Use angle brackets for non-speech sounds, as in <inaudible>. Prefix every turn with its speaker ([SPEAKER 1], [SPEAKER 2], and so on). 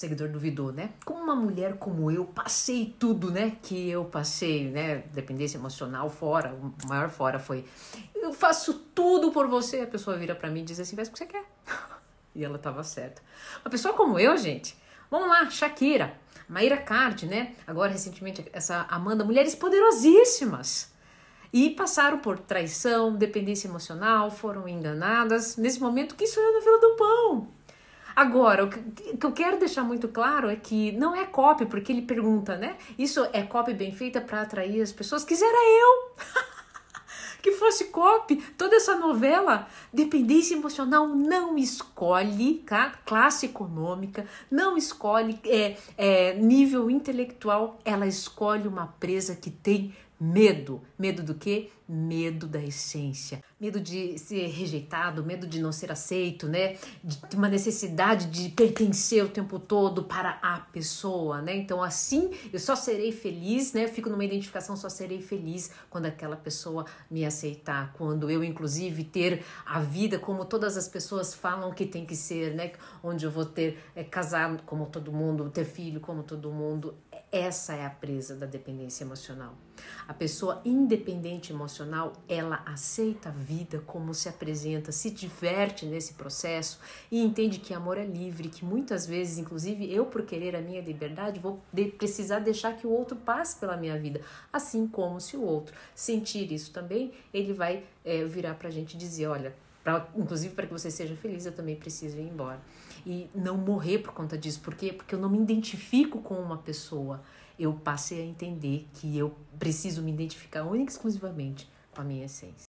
[SPEAKER 1] seguidor duvidou, né? Como uma mulher como eu passei tudo, né? Que eu passei, né? Dependência emocional fora, o maior fora foi eu faço tudo por você. A pessoa vira para mim e diz assim: faz o que você quer. <laughs> e ela tava certa. Uma pessoa como eu, gente, vamos lá, Shakira, Maíra Card, né? Agora recentemente essa Amanda, mulheres poderosíssimas. E passaram por traição, dependência emocional, foram enganadas. Nesse momento, quem sou eu na fila do pão? Agora, o que eu quero deixar muito claro é que não é copy, porque ele pergunta, né? Isso é copy bem feita para atrair as pessoas? Quisera eu! <laughs> que fosse copy, toda essa novela, dependência emocional não escolhe tá? classe econômica, não escolhe é, é, nível intelectual, ela escolhe uma presa que tem Medo. Medo do quê? Medo da essência. Medo de ser rejeitado, medo de não ser aceito, né? De uma necessidade de pertencer o tempo todo para a pessoa, né? Então, assim, eu só serei feliz, né? Eu fico numa identificação, só serei feliz quando aquela pessoa me aceitar. Quando eu, inclusive, ter a vida como todas as pessoas falam que tem que ser, né? Onde eu vou ter, é, casar como todo mundo, ter filho como todo mundo. Essa é a presa da dependência emocional. A pessoa independente emocional, ela aceita a vida como se apresenta, se diverte nesse processo e entende que amor é livre, que muitas vezes, inclusive eu por querer a minha liberdade, vou de precisar deixar que o outro passe pela minha vida, assim como se o outro sentir isso também, ele vai é, virar para a gente dizer, olha, pra, inclusive para que você seja feliz, eu também preciso ir embora e não morrer por conta disso. Por quê? Porque eu não me identifico com uma pessoa. Eu passei a entender que eu preciso me identificar única e exclusivamente com a minha essência.